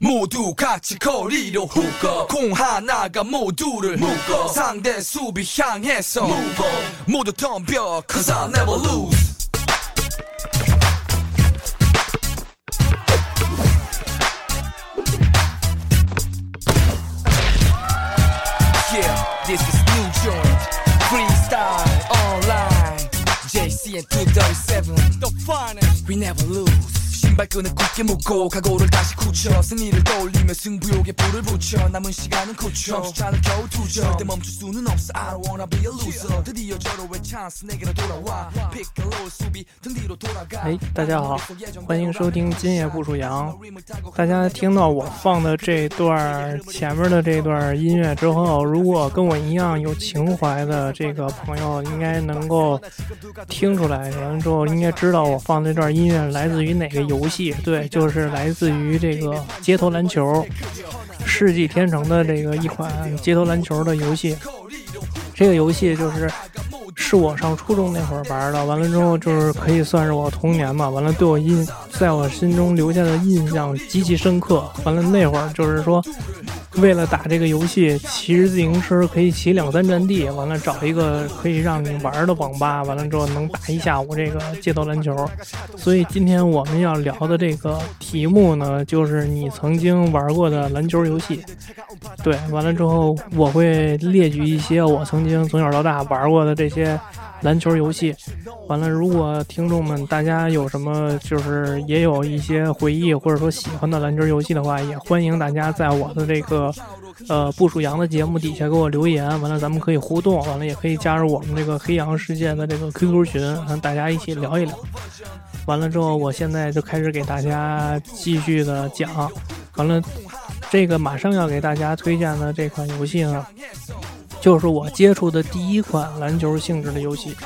모두 같이 거리로 훅거 공 하나가 모두를 묶어 상대 수비 향해서 move on 모두 덤벼 cause I'll never lose Yeah, this is new joint Freestyle online JC and 237 The finest We never lose 신 발끈을 굳게 묶고 각오를 다시 굳혀 승리를 떠올리며 승부욕에 불을 붙여 남은 시간은 9초 멈추자는 겨우 두점 절대 멈출 수는 없어 I don't wanna be a loser 드디어 절호의 찬스 내게로 돌아와 피클로 수비 등 뒤로 돌아가 哎，大家好，欢迎收听今夜不属羊。大家听到我放的这段前面的这段音乐之后，如果跟我一样有情怀的这个朋友，应该能够听出来。完了之后，应该知道我放这段音乐来自于哪个游 戏。对，就是来自于这个街头篮球，世纪天成的这个一款街头篮球的游戏。这个游戏就是是我上初中那会儿玩的，完了之后就是可以算是我童年嘛。完了对我印，在我心中留下的印象极其深刻。完了那会儿就是说，为了打这个游戏，骑着自行车可以骑两三站地，完了找一个可以让你玩的网吧，完了之后能打一下午这个街头篮球。所以今天我们要聊的这个题目呢，就是你曾经玩过的篮球游戏。对，完了之后我会列举一些我曾经从小到大玩过的这些篮球游戏。完了，如果听众们大家有什么就是也有一些回忆或者说喜欢的篮球游戏的话，也欢迎大家在我的这个呃不属羊的节目底下给我留言。完了，咱们可以互动，完了也可以加入我们这个黑羊世界的这个 QQ 群，让大家一起聊一聊。完了之后，我现在就开始给大家继续的讲。完了。这个马上要给大家推荐的这款游戏呢，就是我接触的第一款篮球性质的游戏。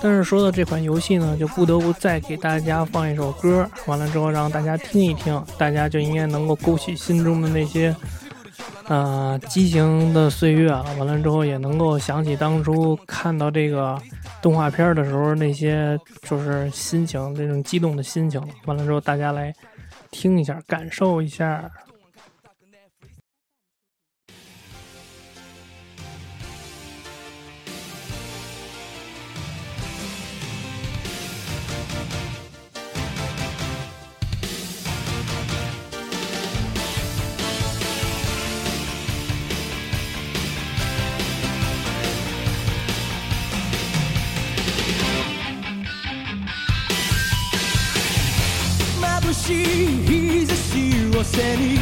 但是说到这款游戏呢，就不得不再给大家放一首歌，完了之后让大家听一听，大家就应该能够勾起心中的那些，呃，激情的岁月啊。完了之后也能够想起当初看到这个动画片的时候那些就是心情，那种激动的心情。完了之后大家来听一下，感受一下。しを背に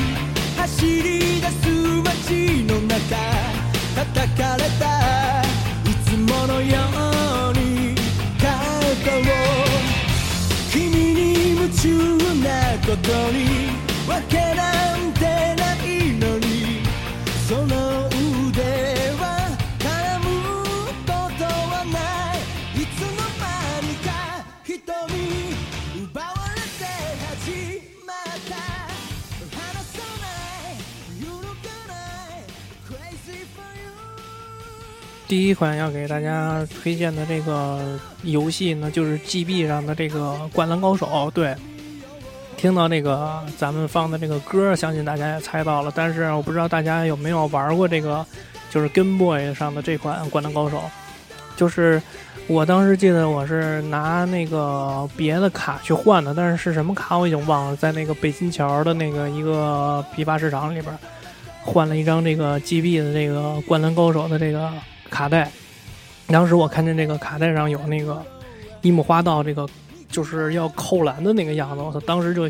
走り出す街の中叩かれたいつものように肩を君に夢中なことにわけなんて第一款要给大家推荐的这个游戏呢，就是 GB 上的这个《灌篮高手》。对，听到这个咱们放的这个歌，相信大家也猜到了。但是我不知道大家有没有玩过这个，就是 Game Boy 上的这款《灌篮高手》。就是我当时记得我是拿那个别的卡去换的，但是是什么卡我已经忘了，在那个北新桥的那个一个批发市场里边换了一张这个 GB 的这个《灌篮高手》的这个卡带。当时我看见这个卡带上有那个樱木花道这个就是要扣篮的那个样子，我操！当时就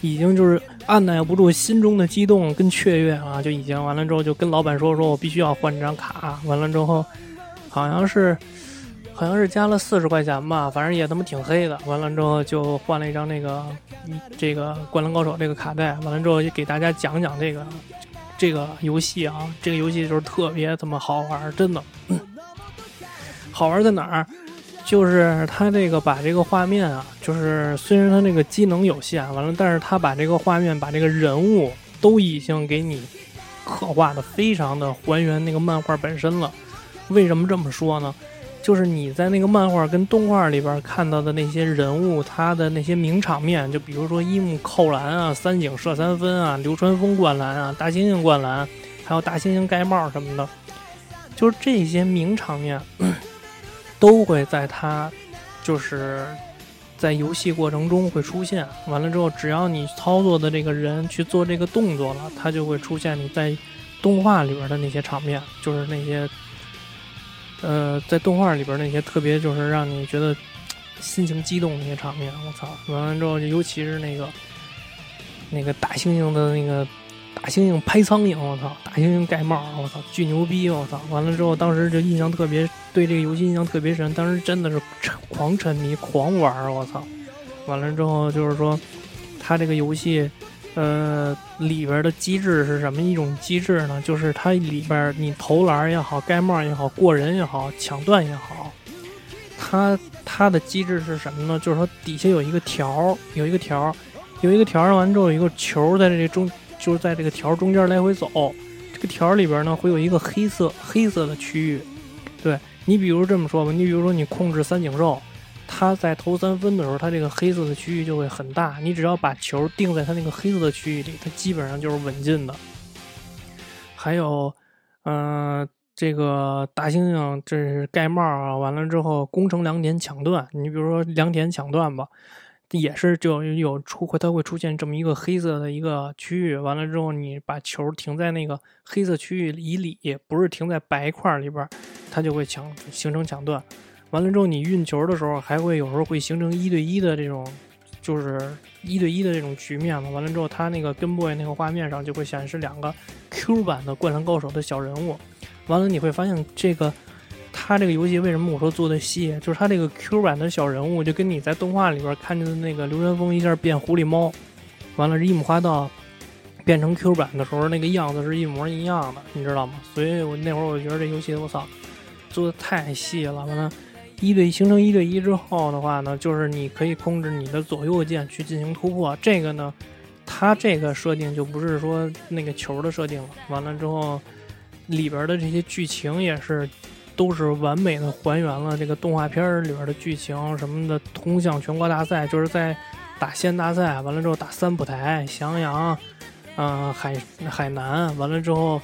已经就是按耐不住心中的激动跟雀跃啊，就已经完了之后就跟老板说说我必须要换这张卡。完了之后好像是好像是加了四十块钱吧，反正也他妈挺黑的。完了之后就换了一张那个这个《灌篮高手》这个卡带。完了之后就给大家讲讲这个这个游戏啊，这个游戏就是特别他妈好玩，真的。好玩在哪儿？就是它这个把这个画面啊，就是虽然它这个机能有限，完了，但是它把这个画面把这个人物都已经给你刻画的非常的还原那个漫画本身了。为什么这么说呢？就是你在那个漫画跟动画里边看到的那些人物，他的那些名场面，就比如说樱木扣篮啊、三井射三分啊、流川枫灌篮啊、大猩猩灌篮，还有大猩猩盖帽什么的，就是这些名场面都会在他就是在游戏过程中会出现。完了之后，只要你操作的这个人去做这个动作了，他就会出现你在动画里边的那些场面，就是那些。呃，在动画里边那些特别就是让你觉得心情激动那些场面，我操！完了之后，尤其是那个那个大猩猩的那个大猩猩拍苍蝇，我操！大猩猩盖帽，我操，巨牛逼，我操！完了之后，当时就印象特别，对这个游戏印象特别深。当时真的是沉狂沉迷、狂玩，我操！完了之后，就是说他这个游戏。呃，里边的机制是什么一种机制呢？就是它里边你投篮也好，盖帽也好，过人也好，抢断也好，它它的机制是什么呢？就是说底下有一个条，有一个条，有一个条，完之后有一个球在这个中，就是在这个条中间来回走。这个条里边呢会有一个黑色黑色的区域。对你比如这么说吧，你比如说你控制三井寿。他在投三分的时候，他这个黑色的区域就会很大。你只要把球定在他那个黑色的区域里，他基本上就是稳进的。还有，嗯，这个大猩猩这是盖帽啊，完了之后攻城两点抢断。你比如说两点抢断吧，也是就有出会，它会出现这么一个黑色的一个区域。完了之后，你把球停在那个黑色区域以里，不是停在白块里边，它就会抢形成抢断。完了之后，你运球的时候，还会有时候会形成一对一的这种，就是一对一的这种局面嘛。完了之后，它那个跟 boy 那个画面上就会显示两个 Q 版的灌篮高手的小人物。完了，你会发现这个，它这个游戏为什么我说做的细，就是它这个 Q 版的小人物，就跟你在动画里边看见的那个流川枫一下变狐狸猫，完了樱木花道变成 Q 版的时候那个样子是一模一样的，你知道吗？所以我那会儿我觉得这游戏我操，做的太细了，完了。一对一形成一对一之后的话呢，就是你可以控制你的左右键去进行突破。这个呢，它这个设定就不是说那个球的设定了。完了之后，里边的这些剧情也是都是完美的还原了这个动画片里边的剧情什么的。通向全国大赛就是在打县大赛，完了之后打三浦台、翔阳，嗯，海海南，完了之后。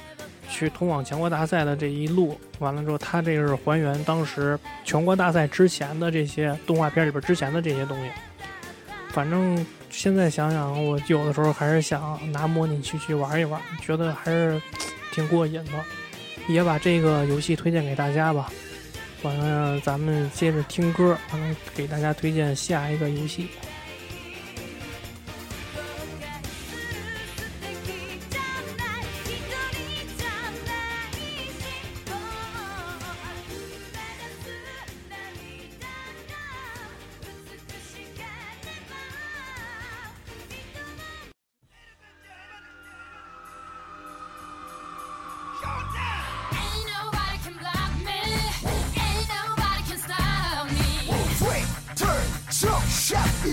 去通往全国大赛的这一路，完了之后，他这个是还原当时全国大赛之前的这些动画片里边之前的这些东西。反正现在想想，我有的时候还是想拿模拟器去玩一玩，觉得还是 挺过瘾的。也把这个游戏推荐给大家吧。完了，咱们接着听歌，完了给大家推荐下一个游戏。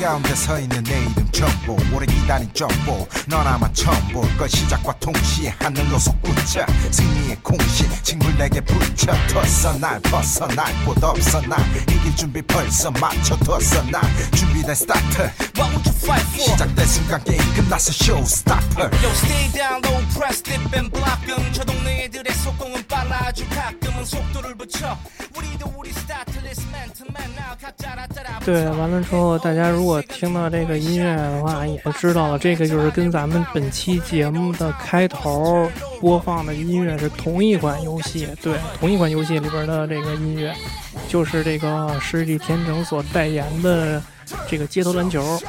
가운데 서 있는 내 이름 정보 오래 기다린 정보 넌 아마 처음 볼걸 시작과 동시에 하늘로 솟구쳐 승리의 공식 친구 내게 붙여뒀어. 날 벗어 날 곳 없어. 나 이길 준비 벌써 맞춰뒀어. 나 준비된 스타트. What would you fight for? 시작된 순간 게임 끝났어 showstopper Yo stay down low press dip and block 저 동네 애들의 속공은 빨라. 아주 가끔은 속도를 붙여 对完了之后大家如果听到这个音乐的话也就知道了这个就是跟咱们本期节目的开头播放的音乐是同一款游戏对同一款游戏里边的这个音乐就是这个世纪天成所代言的这个街头篮球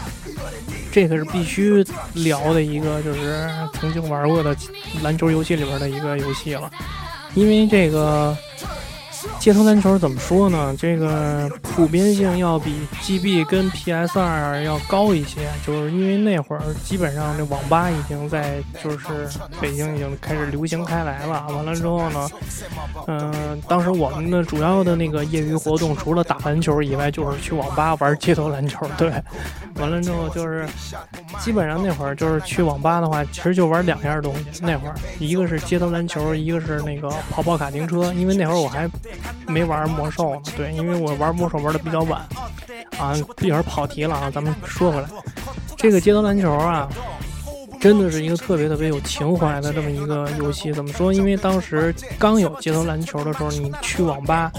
这个是必须聊的一个就是曾经玩过的篮球游戏里边的一个游戏了。因为这个街头篮球怎么说呢？这个普遍性要比 GB 跟 PS 二要高一些，就是因为那会儿基本上这网吧已经在就是北京已经开始流行开来了。完了之后呢，嗯，当时我们的主要的那个业余活动除了打篮球以外，就是去网吧玩街头篮球。对，完了之后就是基本上那会儿就是去网吧的话，其实就玩两样东西。那会儿一个是街头篮球，一个是那个跑跑卡丁车。因为那会儿我还。没玩魔兽呢，对，因为我玩魔兽玩的比较晚，啊，有点跑题了啊，咱们说回来，这个街头篮球啊，真的是一个特别特别有情怀的这么一个游戏。怎么说？因为当时刚有街头篮球的时候，你去网吧，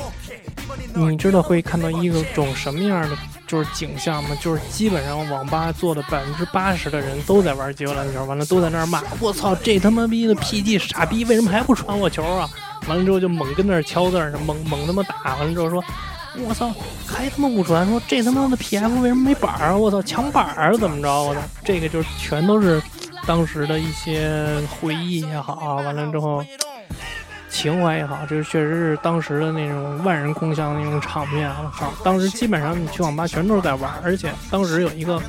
你知道会看到一个种什么样的就是景象吗？就是基本上网吧坐的百分之八十的人都在玩街头篮球，完了都在那儿骂，我操，这他妈逼的 PG 傻逼，为什么还不传我球啊？完了之后就猛跟那儿敲字儿，猛猛他妈打。完了之后说：“我操，还他妈不传？说这他妈的 PF 为什么没板儿啊？我操，抢板儿怎么着？我操，这个就全都是当时的一些回忆也好。完了之后。”情怀也好，这确实是当时的那种万人空巷的那种场面。我操，当时基本上你去网吧全都是在玩，而且当时有一个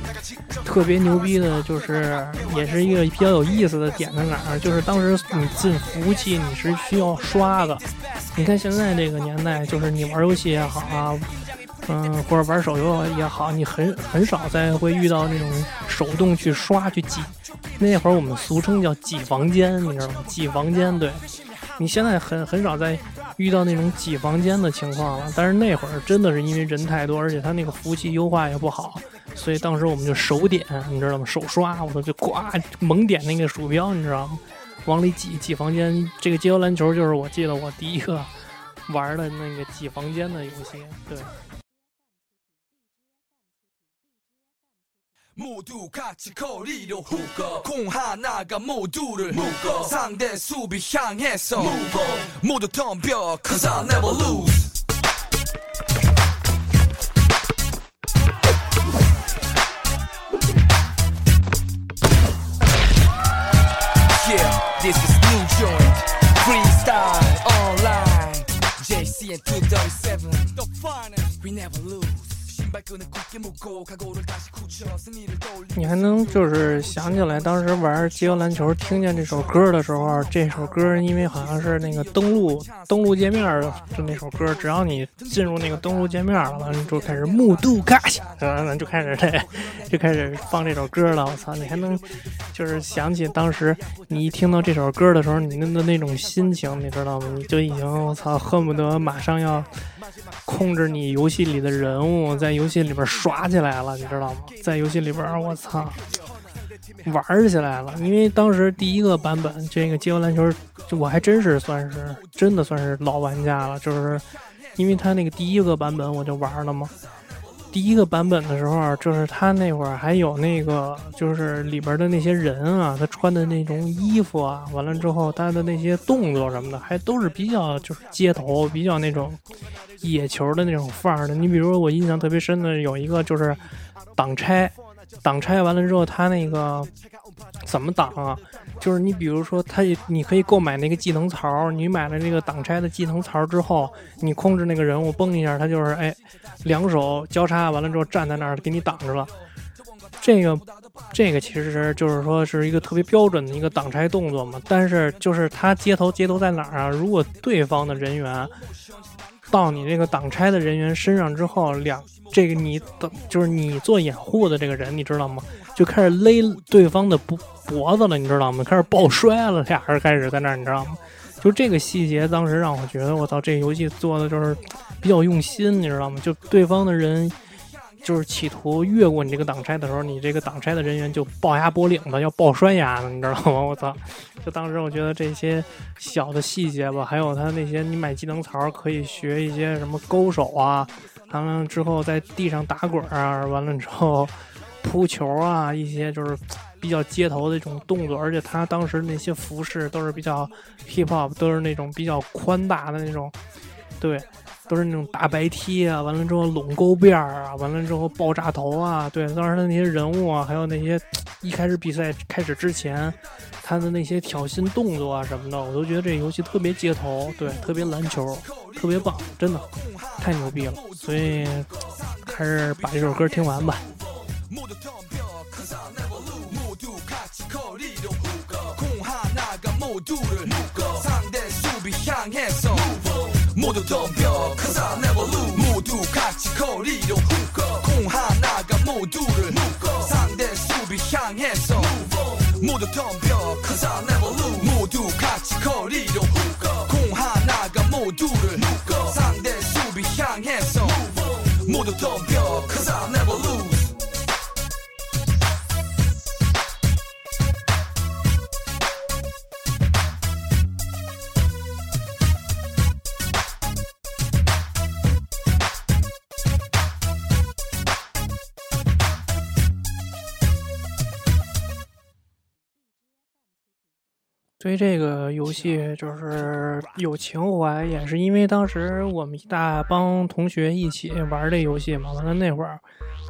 特别牛逼的，就是也是一个比较有意思的点在哪儿，就是当时你进服务器你是需要刷的。你看现在这个年代，就是你玩游戏也好啊，嗯，或者玩手游也好，你很很少再会遇到那种手动去刷去挤。那会儿我们俗称叫挤房间，你知道吗？挤房间，对。你现在很很少再遇到那种挤房间的情况了，但是那会儿真的是因为人太多，而且他那个服务器优化也不好，所以当时我们就手点，你知道吗？手刷，我操，就呱猛点那个鼠标，你知道吗？往里挤挤房间。这个街头篮球就是我记得我第一个玩的那个挤房间的游戏，对。 모두 같이 거리로 후거 공 하나가 모두를 묶어 상대 수비 향해서 Move 모두 덤벼 Cause I'll never lose Yeah, this is new joint Freestyle online JC and 237 The finest We never lose 你还能就是想起来当时玩街头篮球，听见这首歌的时候，这首歌因为好像是那个登录登录界面的就那首歌，只要你进入那个登录界面了，完了就开始目睹卡西，完了就开始这就开始放这首歌了。我操，你还能就是想起当时你一听到这首歌的时候，你那的那种心情，你知道吗？你就已经我操，恨不得马上要。控制你游戏里的人物，在游游戏里边耍起来了，你知道吗？在游戏里边，我操，玩起来了。因为当时第一个版本这个街头篮球，我还真是算是真的算是老玩家了，就是因为他那个第一个版本我就玩了嘛。第一个版本的时候，就是他那会儿还有那个，就是里边的那些人啊，他穿的那种衣服啊，完了之后他的那些动作什么的，还都是比较就是街头，比较那种野球的那种范儿的。你比如说我印象特别深的有一个就是挡拆，挡拆完了之后他那个怎么挡啊？就是你比如说他，你可以购买那个技能槽，你买了这个挡拆的技能槽之后，你控制那个人物崩一下，他就是哎。两手交叉完了之后站在那儿给你挡着了，这个这个其实就是说是一个特别标准的一个挡拆动作嘛。但是就是他接头接头在哪儿啊？如果对方的人员到你这个挡拆的人员身上之后，两这个你的就是你做掩护的这个人，你知道吗？就开始勒对方的脖脖子了，你知道吗？开始抱摔了，俩人开始在那儿，你知道吗？就这个细节，当时让我觉得我操，这游戏做的就是。比较用心，你知道吗？就对方的人，就是企图越过你这个挡拆的时候，你这个挡拆的人员就抱牙脖领子，要抱摔牙的，你知道吗？我操！就当时我觉得这些小的细节吧，还有他那些你买技能槽可以学一些什么勾手啊，完了之后在地上打滚啊，完了之后扑球啊，一些就是比较街头的这种动作，而且他当时那些服饰都是比较 hip hop，都是那种比较宽大的那种，对。都是那种大白 T 啊，完了之后拢勾辫儿啊，完了之后爆炸头啊，对，当时的那些人物啊，还有那些一开始比赛开始之前，他的那些挑衅动作啊什么的，我都觉得这游戏特别街头，对，特别篮球，特别棒，真的太牛逼了。所以还是把这首歌听完吧。모두 덤벼 cause I'll never lose. 모두 같이 거리로 묶어. 공 하나가 모두를 묶어. 상대 수비 향해서 모두 덤벼 cause I'll never lose. 모두 같이 거리로 훅가 공 하나가 모두를 묶어. 상대 수비 향해서 모두 덤벼 cause I'll never lose 对这个游戏就是有情怀，也是因为当时我们一大帮同学一起玩这游戏嘛。完了那会儿，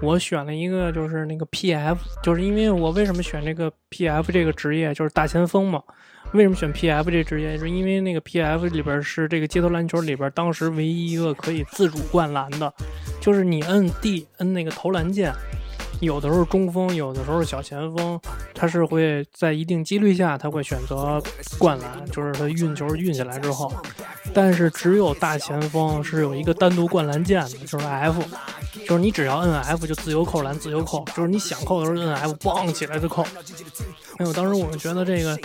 我选了一个就是那个 PF，就是因为我为什么选这个 PF 这个职业，就是大前锋嘛。为什么选 PF 这职业？就是因为那个 PF 里边是这个街头篮球里边当时唯一一个可以自主灌篮的，就是你摁 D 摁那个投篮键，有的时候中锋，有的时候小前锋，他是会在一定几率下，他会选择灌篮，就是他运球运起来之后，但是只有大前锋是有一个单独灌篮键的，就是 F，就是你只要摁 F 就自由扣篮，自由扣，就是你想扣的时候摁 F，嘣起来就扣。哎呦，当时我们觉得这个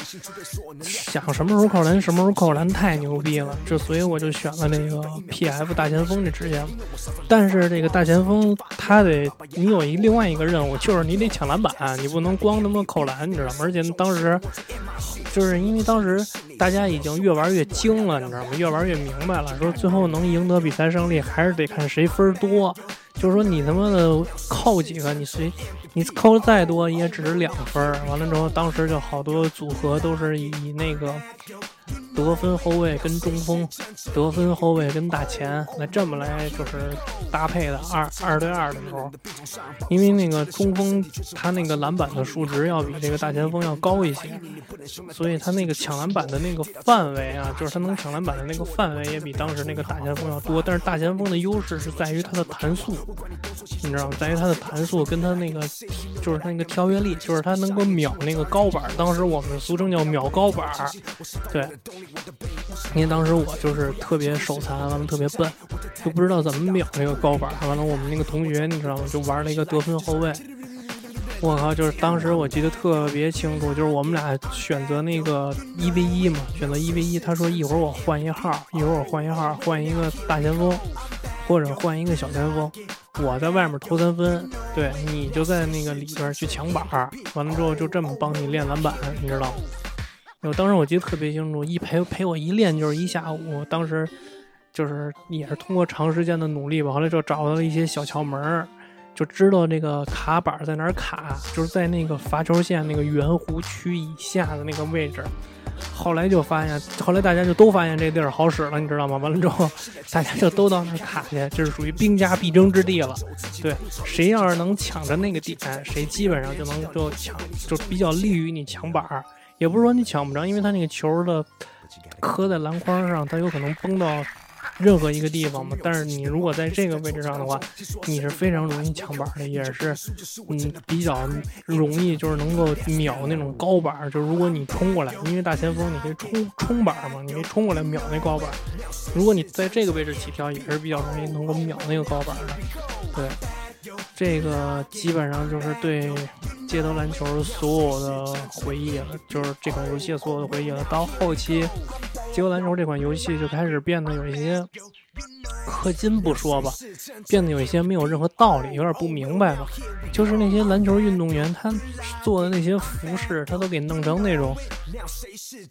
想什么时候扣篮什么时候扣篮太牛逼了，就所以我就选了那个 PF 大前锋这职业。但是这个大前锋他得你有一另外一个任务，就是你得抢篮板，你不能光他妈扣篮，你知道吗？而且当时就是因为当时大家已经越玩越精了，你知道吗？越玩越明白了，说最后能赢得比赛胜利，还是得看谁分多。就是说你他妈的扣几个，你随你扣再多也只是两分。完了之后，当时就好多组合都是以那个得分后卫跟中锋，得分后卫跟大前来这么来就是搭配的二二对二的时候，因为那个中锋他那个篮板的数值要比这个大前锋要高一些，所以他那个抢篮板的那个范围啊，就是他能抢篮板的那个范围也比当时那个大前锋要多。但是大前锋的优势是在于他的弹速，你知道吗？在于他的弹速跟他那个就是他那个跳跃力，就是他能够秒那个高板。当时我们俗称叫秒高板，对。因为当时我就是特别手残，完了特别笨，就不知道怎么秒那个高板。完了，我们那个同学你知道吗？就玩了一个得分后卫。我靠！就是当时我记得特别清楚，就是我们俩选择那个一 v 一嘛，选择一 v 一。他说一会儿我换一号，一会儿我换一号，换一个大前锋，或者换一个小前锋。我在外面投三分，对你就在那个里边去抢板。完了之后就这么帮你练篮板，你知道吗？我当时我记得特别清楚，一陪陪我一练就是一下午。当时就是也是通过长时间的努力吧，后来就找到了一些小窍门儿，就知道这个卡板在哪儿卡，就是在那个罚球线那个圆弧区以下的那个位置。后来就发现，后来大家就都发现这地儿好使了，你知道吗？完了之后，大家就都到那儿卡去，这是属于兵家必争之地了。对，谁要是能抢着那个点，谁基本上就能就抢，就比较利于你抢板儿。也不是说你抢不着，因为他那个球的磕在篮筐上，它有可能崩到任何一个地方嘛。但是你如果在这个位置上的话，你是非常容易抢板的，也是嗯比较容易就是能够秒那种高板。就如果你冲过来，因为大前锋你可以冲冲板嘛，你可以冲过来秒那高板。如果你在这个位置起跳，也是比较容易能够秒那个高板的。对，这个基本上就是对。街头篮球所有的回忆了，就是这款游戏所有的回忆了。到后期，街头篮球这款游戏就开始变得有一些氪金不说吧，变得有一些没有任何道理，有点不明白了。就是那些篮球运动员，他做的那些服饰，他都给弄成那种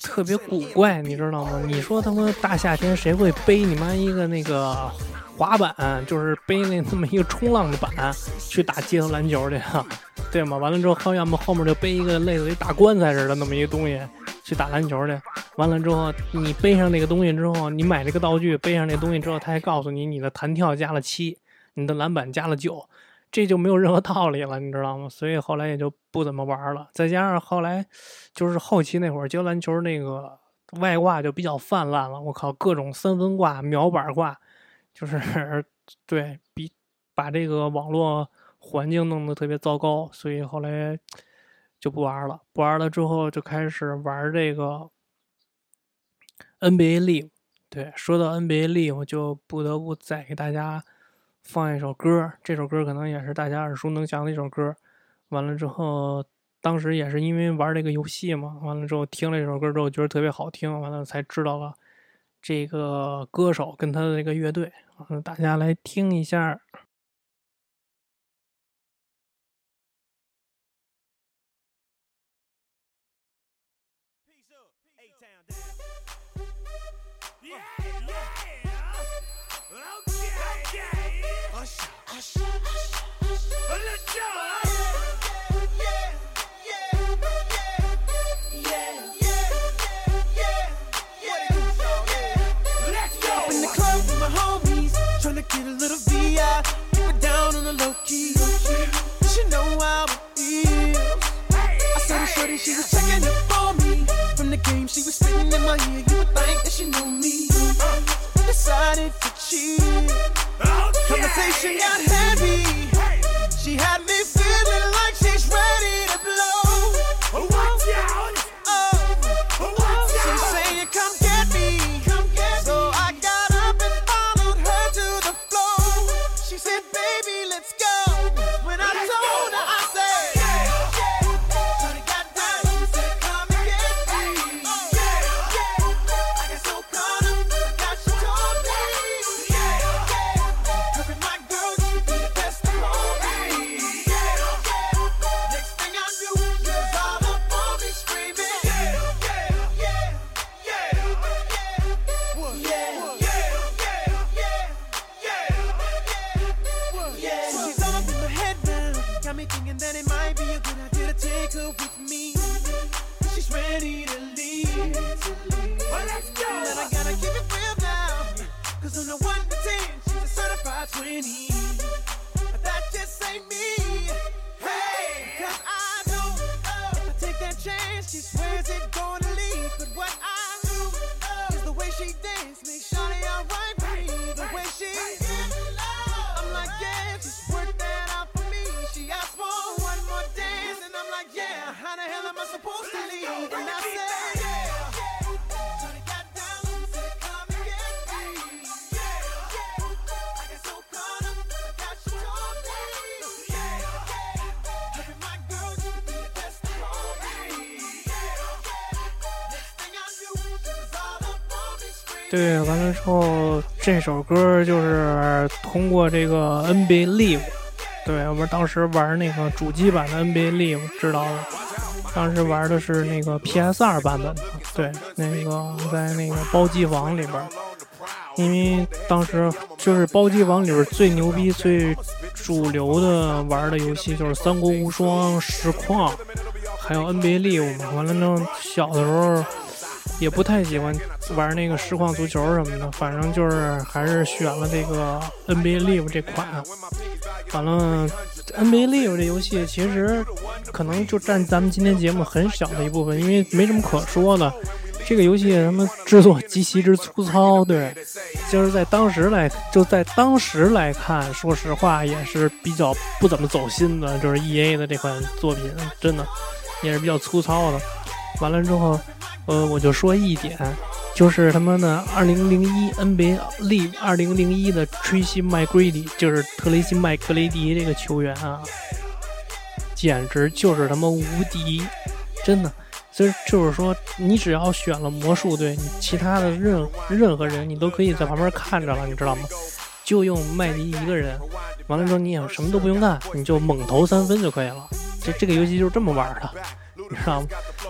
特别古怪，你知道吗？你说他妈大夏天谁会背你妈一个那个滑板，就是背那那么一个冲浪的板去打街头篮球去啊？对吗？完了之，后要么后面就背一个类似于大棺材似的那么一个东西去打篮球去。完了之后，你背上那个东西之后，你买这个道具，背上那东西之后，他还告诉你你的弹跳加了七，你的篮板加了九。这就没有任何道理了，你知道吗？所以后来也就不怎么玩了。再加上后来就是后期那会儿教篮球那个外挂就比较泛滥了，我靠，各种三分挂、秒板挂，就是对比把这个网络环境弄得特别糟糕，所以后来就不玩了。不玩了之后就开始玩这个 NBA Live。对，说到 NBA Live，我就不得不再给大家。放一首歌，这首歌可能也是大家耳熟能详的一首歌。完了之后，当时也是因为玩这个游戏嘛，完了之后听了这首歌之后，觉得特别好听，完了才知道了这个歌手跟他的这个乐队。嗯，大家来听一下。She was checking up on me. From the game, she was spitting in my ear. You would think that she knew me. Uh, decided to cheat. Oh, Conversation got heavy. She had me 对，完了之后，这首歌就是通过这个 NBA Live，对我们当时玩那个主机版的 NBA Live 知道的。当时玩的是那个 PS 二版本，对，那个在那个包机房里边，因为当时就是包机房里边最牛逼、最主流的玩的游戏就是《三国无双》、实况，还有 NBA Live 嘛。完了之后，小的时候也不太喜欢玩那个实况足球什么的，反正就是还是选了这个 NBA Live 这款。完了，NBA Live 这游戏其实可能就占咱们今天节目很小的一部分，因为没什么可说的。这个游戏他们制作极其之粗糙，对，就是在当时来，就在当时来看，说实话也是比较不怎么走心的，就是 E A 的这款作品，真的也是比较粗糙的。完了之后，呃，我就说一点，就是他妈的2001 NBA Live 2001的 Tracy McGrady，就是特雷西麦格雷迪这个球员啊，简直就是他妈无敌，真的。所以就是说，你只要选了魔术队，你其他的任任何人你都可以在旁边看着了，你知道吗？就用麦迪一个人，完了之后你也什么都不用干，你就猛投三分就可以了。这这个游戏就是这么玩的，你知道吗？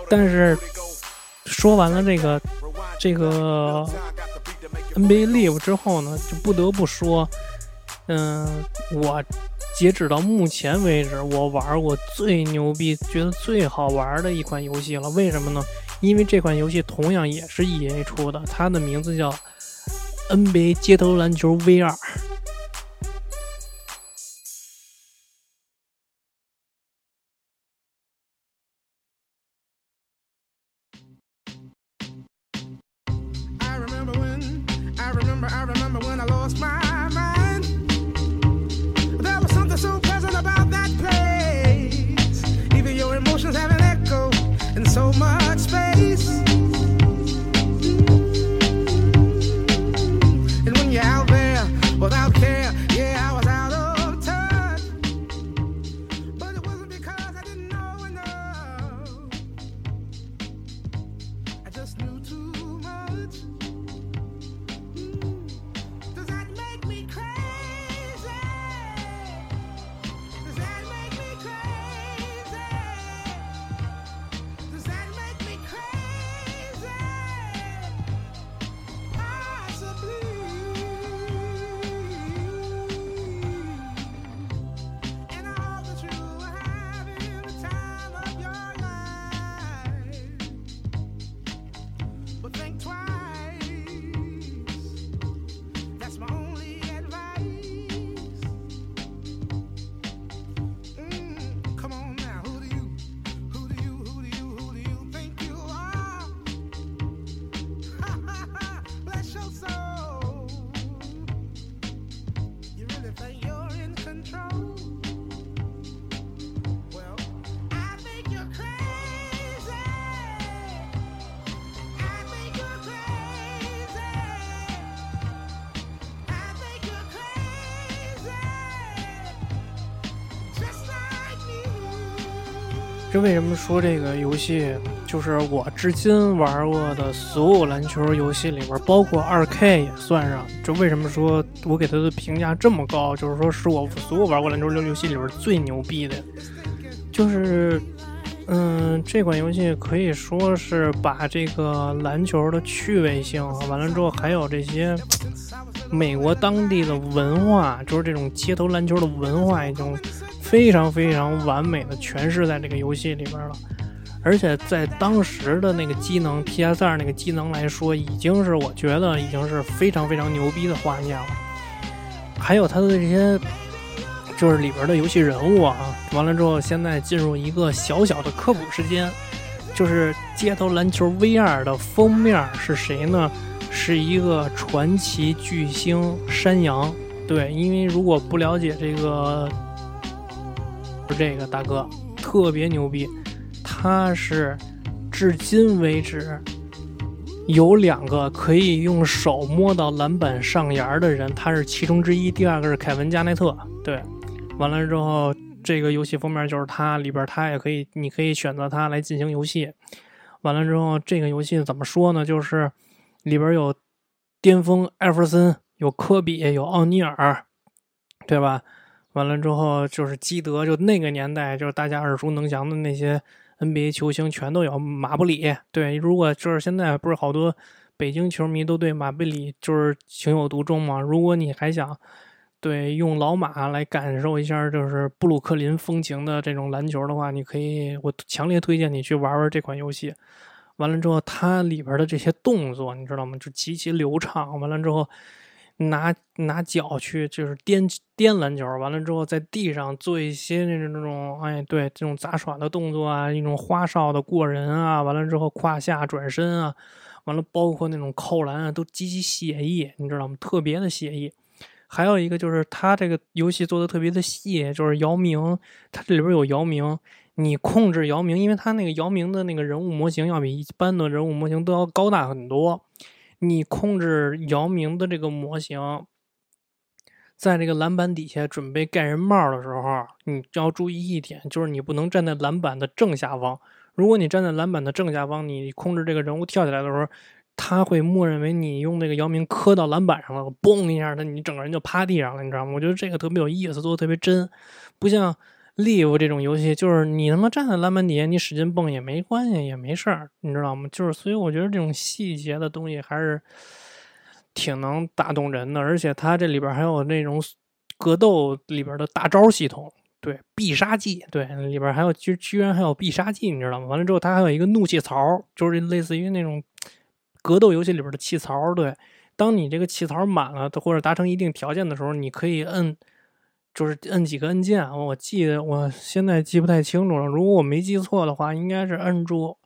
但是说完了这个这个 NBA Live 之后呢，就不得不说，嗯，我截止到目前为止，我玩过最牛逼、觉得最好玩的一款游戏了。为什么呢？因为这款游戏同样也是 EA 出的，它的名字叫 NBA 街头篮球 VR 为什么说这个游戏就是我至今玩过的所有篮球游戏里边，包括二 K 也算上。就为什么说我给他的评价这么高？就是说是我所有玩过篮球游戏里边最牛逼的，就是嗯，这款游戏可以说是把这个篮球的趣味性，完了之后还有这些美国当地的文化，就是这种街头篮球的文化，已经非常非常完美的诠释在这个游戏里边了。而且在当时的那个机能 PS2 那个机能来说，已经是我觉得已经是非常非常牛逼的画面了。还有它的这些，就是里边的游戏人物啊，完了之后，现在进入一个小小的科普时间，就是街头篮球 VR 的封面是谁呢？是一个传奇巨星山羊。对，因为如果不了解这个，就这个大哥特别牛逼，他是至今为止有两个可以用手摸到篮板上沿的人，他是其中之一。第二个是凯文加内特。对，完了之后，这个游戏封面就是他，里边他也可以，你可以选择他来进行游戏。完了之后，这个游戏怎么说呢？就是里边有巅峰艾弗森，有科比，有奥尼尔，对吧？完了之后就是基德，就那个年代，就是大家耳熟能详的那些 NBA 球星全都有。马布里，对，如果就是现在不是好多北京球迷都对马布里就是情有独钟嘛？如果你还想对用老马来感受一下就是布鲁克林风情的这种篮球的话，你可以，我强烈推荐你去玩玩这款游戏。完了之后，它里边的这些动作，你知道吗？就极其流畅。完了之后。拿拿脚去就是颠颠篮球，完了之后在地上做一些那种那种哎对这种杂耍的动作啊，一种花哨的过人啊，完了之后胯下转身啊，完了包括那种扣篮啊，都极其写意，你知道吗？特别的写意。还有一个就是它这个游戏做的特别的细，就是姚明，它这里边有姚明，你控制姚明，因为它那个姚明的那个人物模型要比一般的人物模型都要高大很多。你控制姚明的这个模型，在这个篮板底下准备盖人帽的时候，你要注意一点，就是你不能站在篮板的正下方。如果你站在篮板的正下方，你控制这个人物跳起来的时候，他会默认为你用那个姚明磕到篮板上了，嘣一下，他你整个人就趴地上了，你知道吗？我觉得这个特别有意思，做的特别真，不像 Live 这种游戏，就是你他妈站在篮板底下，你使劲蹦也没关系，也没事儿，你知道吗？就是所以我觉得这种细节的东西还是挺能打动人的，而且它这里边还有那种格斗里边的大招系统，对必杀技，对里边还有居居然还有必杀技，你知道吗？完了之后，它还有一个怒气槽，就是类似于那种格斗游戏里边的气槽，对，当你这个气槽满了或者达成一定条件的时候，你可以摁。就是摁几个按键，我记得我现在记不太清楚了。如果我没记错的话，应该是摁住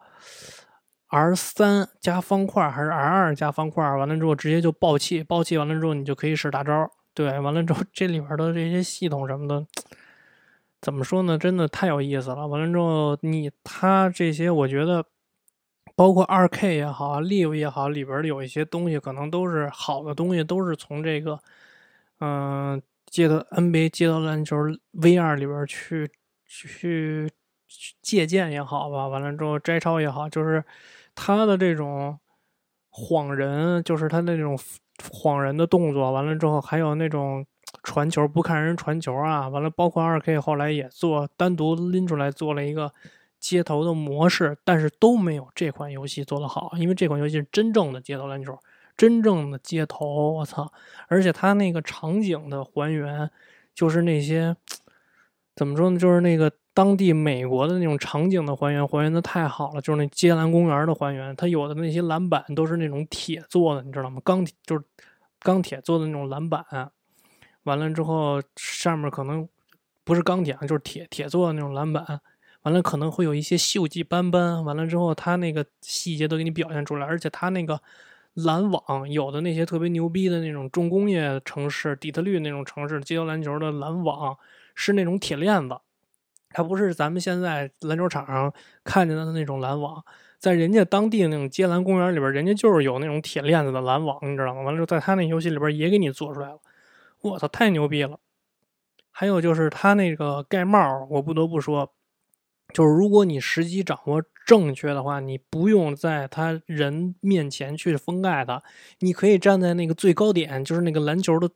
R 三加方块还是 R 二加方块，完了之后直接就爆气，爆气完了之后你就可以使大招。对，完了之后这里边的这些系统什么的，怎么说呢？真的太有意思了。完了之后，你它这些我觉得，包括二 K 也好，Live 也好，里边有一些东西可能都是好的东西，都是从这个嗯接到 NBA 接到篮球 VR 里边去去去借鉴也好吧，完了之后摘抄也好，就是他的这种晃人，就是他的这种。晃人的动作完了之后，还有那种传球不看人传球啊，完了包括二 K 后来也做单独拎出来做了一个街头的模式，但是都没有这款游戏做得好，因为这款游戏是真正的街头篮球，真正的街头，我操！而且它那个场景的还原，就是那些怎么说呢，就是那个。当地美国的那种场景的还原，还原的太好了，就是那街篮公园的还原，它有的那些篮板都是那种铁做的，你知道吗？钢铁就是钢铁做的那种篮板，完了之后上面可能不是钢铁，就是铁铁做的那种篮板，完了可能会有一些锈迹斑斑，完了之后它那个细节都给你表现出来，而且它那个篮网有的那些特别牛逼的那种重工业城市，底特律那种城市街头篮球的篮网是那种铁链子。它不是咱们现在篮球场上看见的那种篮网，在人家当地的那种街篮公园里边，人家就是有那种铁链子的篮网，你知道吗？完了之后，在他那游戏里边也给你做出来了，我操，太牛逼了！还有就是他那个盖帽，我不得不说，就是如果你时机掌握正确的话，你不用在他人面前去封盖他，你可以站在那个最高点，就是那个篮球的。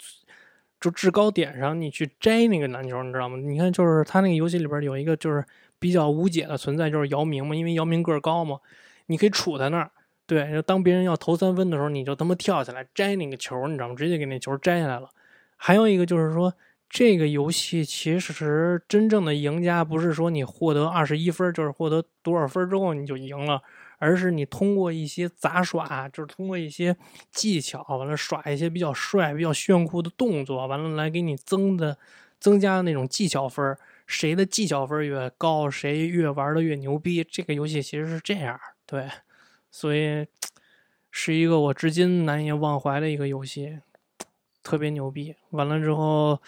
就制高点上，你去摘那个篮球，你知道吗？你看，就是他那个游戏里边有一个就是比较无解的存在，就是姚明嘛，因为姚明个儿高嘛，你可以杵在那儿，对，当别人要投三分的时候，你就他妈跳起来摘那个球，你知道吗？直接给那球摘下来了。还有一个就是说，这个游戏其实真正的赢家不是说你获得二十一分，就是获得多少分之后你就赢了。而是你通过一些杂耍，就是通过一些技巧，完了耍一些比较帅、比较炫酷的动作，完了来给你增的增加那种技巧分谁的技巧分越高，谁越玩的越牛逼。这个游戏其实是这样，对，所以是一个我至今难以忘怀的一个游戏，特别牛逼。完了之后，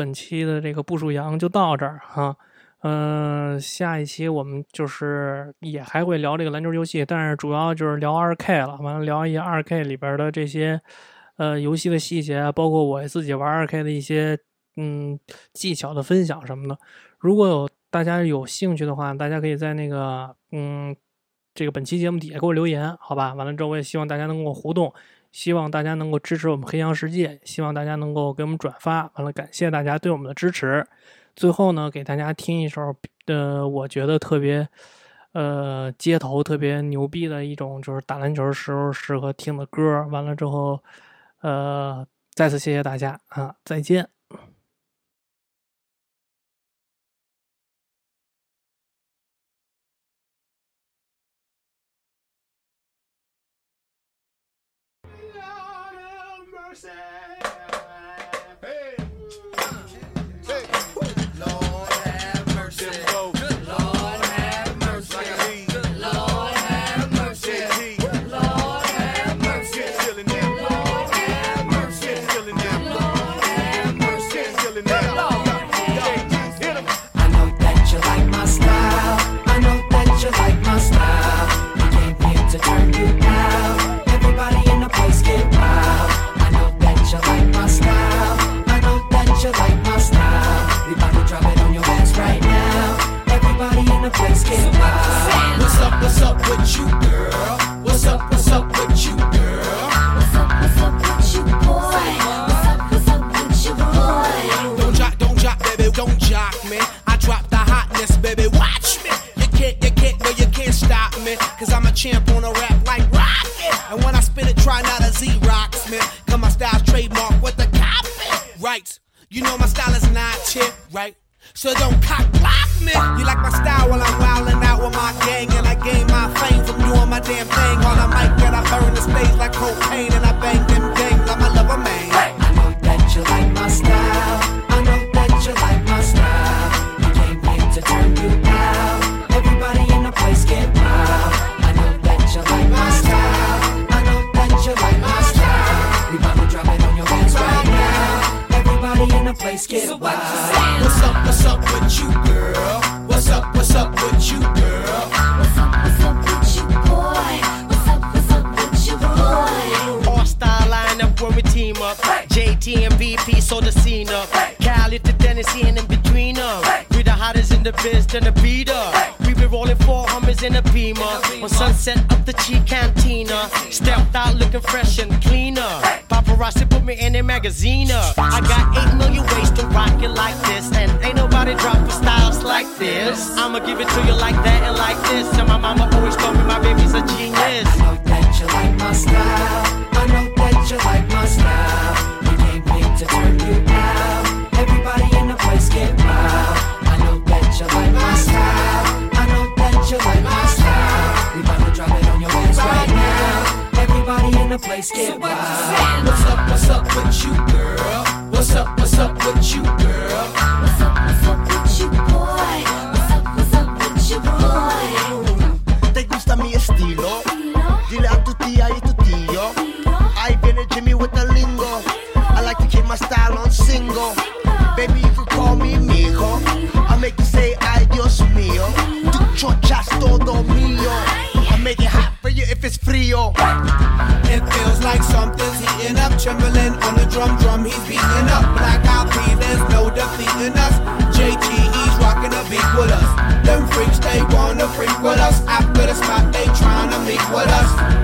本期的这个步数羊就到这儿哈。嗯，下一期我们就是也还会聊这个篮球游戏，但是主要就是聊二 K 了。完了聊一些二 K 里边的这些呃游戏的细节，包括我自己玩二 K 的一些嗯技巧的分享什么的。如果有大家有兴趣的话，大家可以在那个嗯这个本期节目底下给我留言，好吧？完了之后我也希望大家能跟我互动，希望大家能够支持我们黑羊世界，希望大家能够给我们转发。完了，感谢大家对我们的支持。最后呢，给大家听一首，呃，我觉得特别，呃，街头特别牛逼的一种，就是打篮球时候适合听的歌。完了之后，呃，再次谢谢大家啊，再见。I'm just. What's up, what's up with you, girl? What's up, what's up with you, girl? What's up, what's up with you, boy? What's up, what's up with you, boy? Don't jock, don't jock, baby, don't jock me. I drop the hotness, baby, watch me. You can't, you can't, no, you can't stop me. I'm a champ on a rap so don't cock block me. You like my style while I'm wildin' out with my gang, and I gain my fame from doing my damn thing while I'm. The biz, than the beater. We be rolling four hummers in a beamer. On sunset up the cheap cantina. Stepped out looking fresh and cleaner. Paparazzi put me in a magazine. I got eight million ways to rock it like this. And ain't nobody dropping styles like this. I'ma give it to you like that and like this. And my mama always told me my baby's a genius. I know that you like my style. I know that you like my style. The place get wild. What's up? What's up with you, girl? What's up? What's up with you, girl? What's up, what's up with you, boy? What's up, what's up with you, boy? ¿Te gusta mi estilo? Dile a tu tía y tu tío. Ahí viene Jimmy with the trembling on the drum, drum, he's beating up. Blackout P, there's no defeating us. JT, he's rocking a beat with us. Them freaks, they wanna freak with us. After the spot, they tryna meet with us.